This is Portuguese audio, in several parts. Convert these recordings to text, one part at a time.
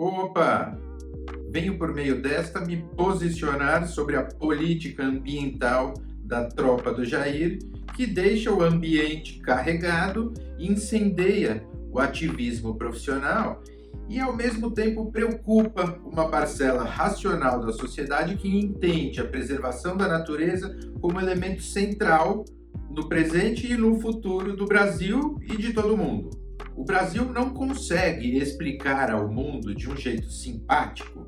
Opa! Venho por meio desta me posicionar sobre a política ambiental da tropa do Jair, que deixa o ambiente carregado incendeia o ativismo profissional e, ao mesmo tempo, preocupa uma parcela racional da sociedade que entende a preservação da natureza como elemento central no presente e no futuro do Brasil e de todo mundo. O Brasil não consegue explicar ao mundo de um jeito simpático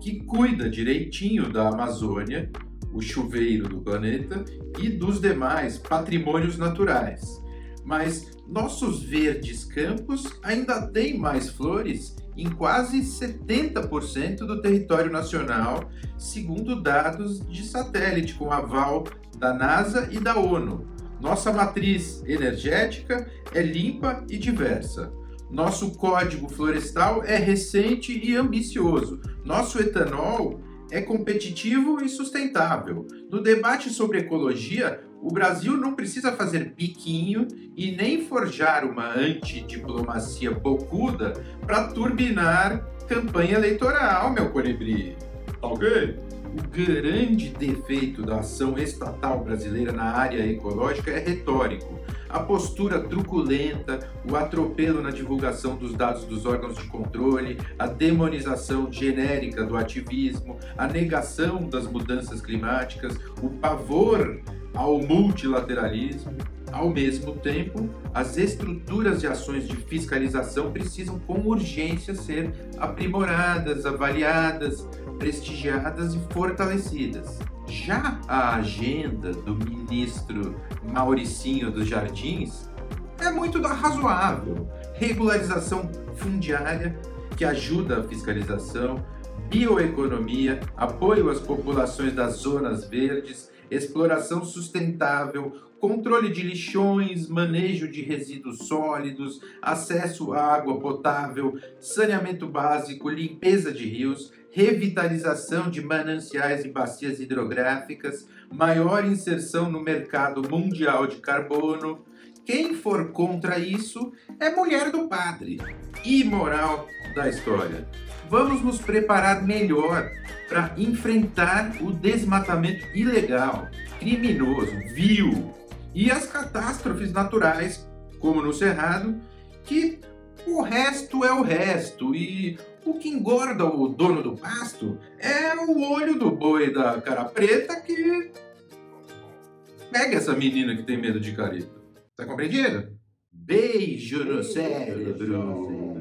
que cuida direitinho da Amazônia, o chuveiro do planeta e dos demais patrimônios naturais. Mas nossos verdes campos ainda têm mais flores em quase 70% do território nacional, segundo dados de satélite com aval da NASA e da ONU. Nossa matriz energética é limpa e diversa. Nosso código florestal é recente e ambicioso. Nosso etanol é competitivo e sustentável. No debate sobre ecologia, o Brasil não precisa fazer biquinho e nem forjar uma antidiplomacia bocuda para turbinar campanha eleitoral, meu colibri. Tá ok? O grande defeito da ação estatal brasileira na área ecológica é retórico. A postura truculenta, o atropelo na divulgação dos dados dos órgãos de controle, a demonização genérica do ativismo, a negação das mudanças climáticas, o pavor ao multilateralismo. Ao mesmo tempo, as estruturas de ações de fiscalização precisam com urgência ser aprimoradas, avaliadas, prestigiadas e fortalecidas. Já a agenda do ministro Mauricinho dos Jardins é muito razoável. Regularização fundiária, que ajuda a fiscalização, bioeconomia, apoio às populações das zonas verdes, exploração sustentável, controle de lixões, manejo de resíduos sólidos, acesso à água potável, saneamento básico, limpeza de rios, revitalização de mananciais e bacias hidrográficas, maior inserção no mercado mundial de carbono. Quem for contra isso é mulher do padre. E moral da história. Vamos nos preparar melhor para enfrentar o desmatamento ilegal, criminoso, vil e as catástrofes naturais, como no Cerrado, que o resto é o resto e o que engorda o dono do pasto é o olho do boi da cara preta que pega essa menina que tem medo de careta. Tá compreendido? Beijo no cérebro.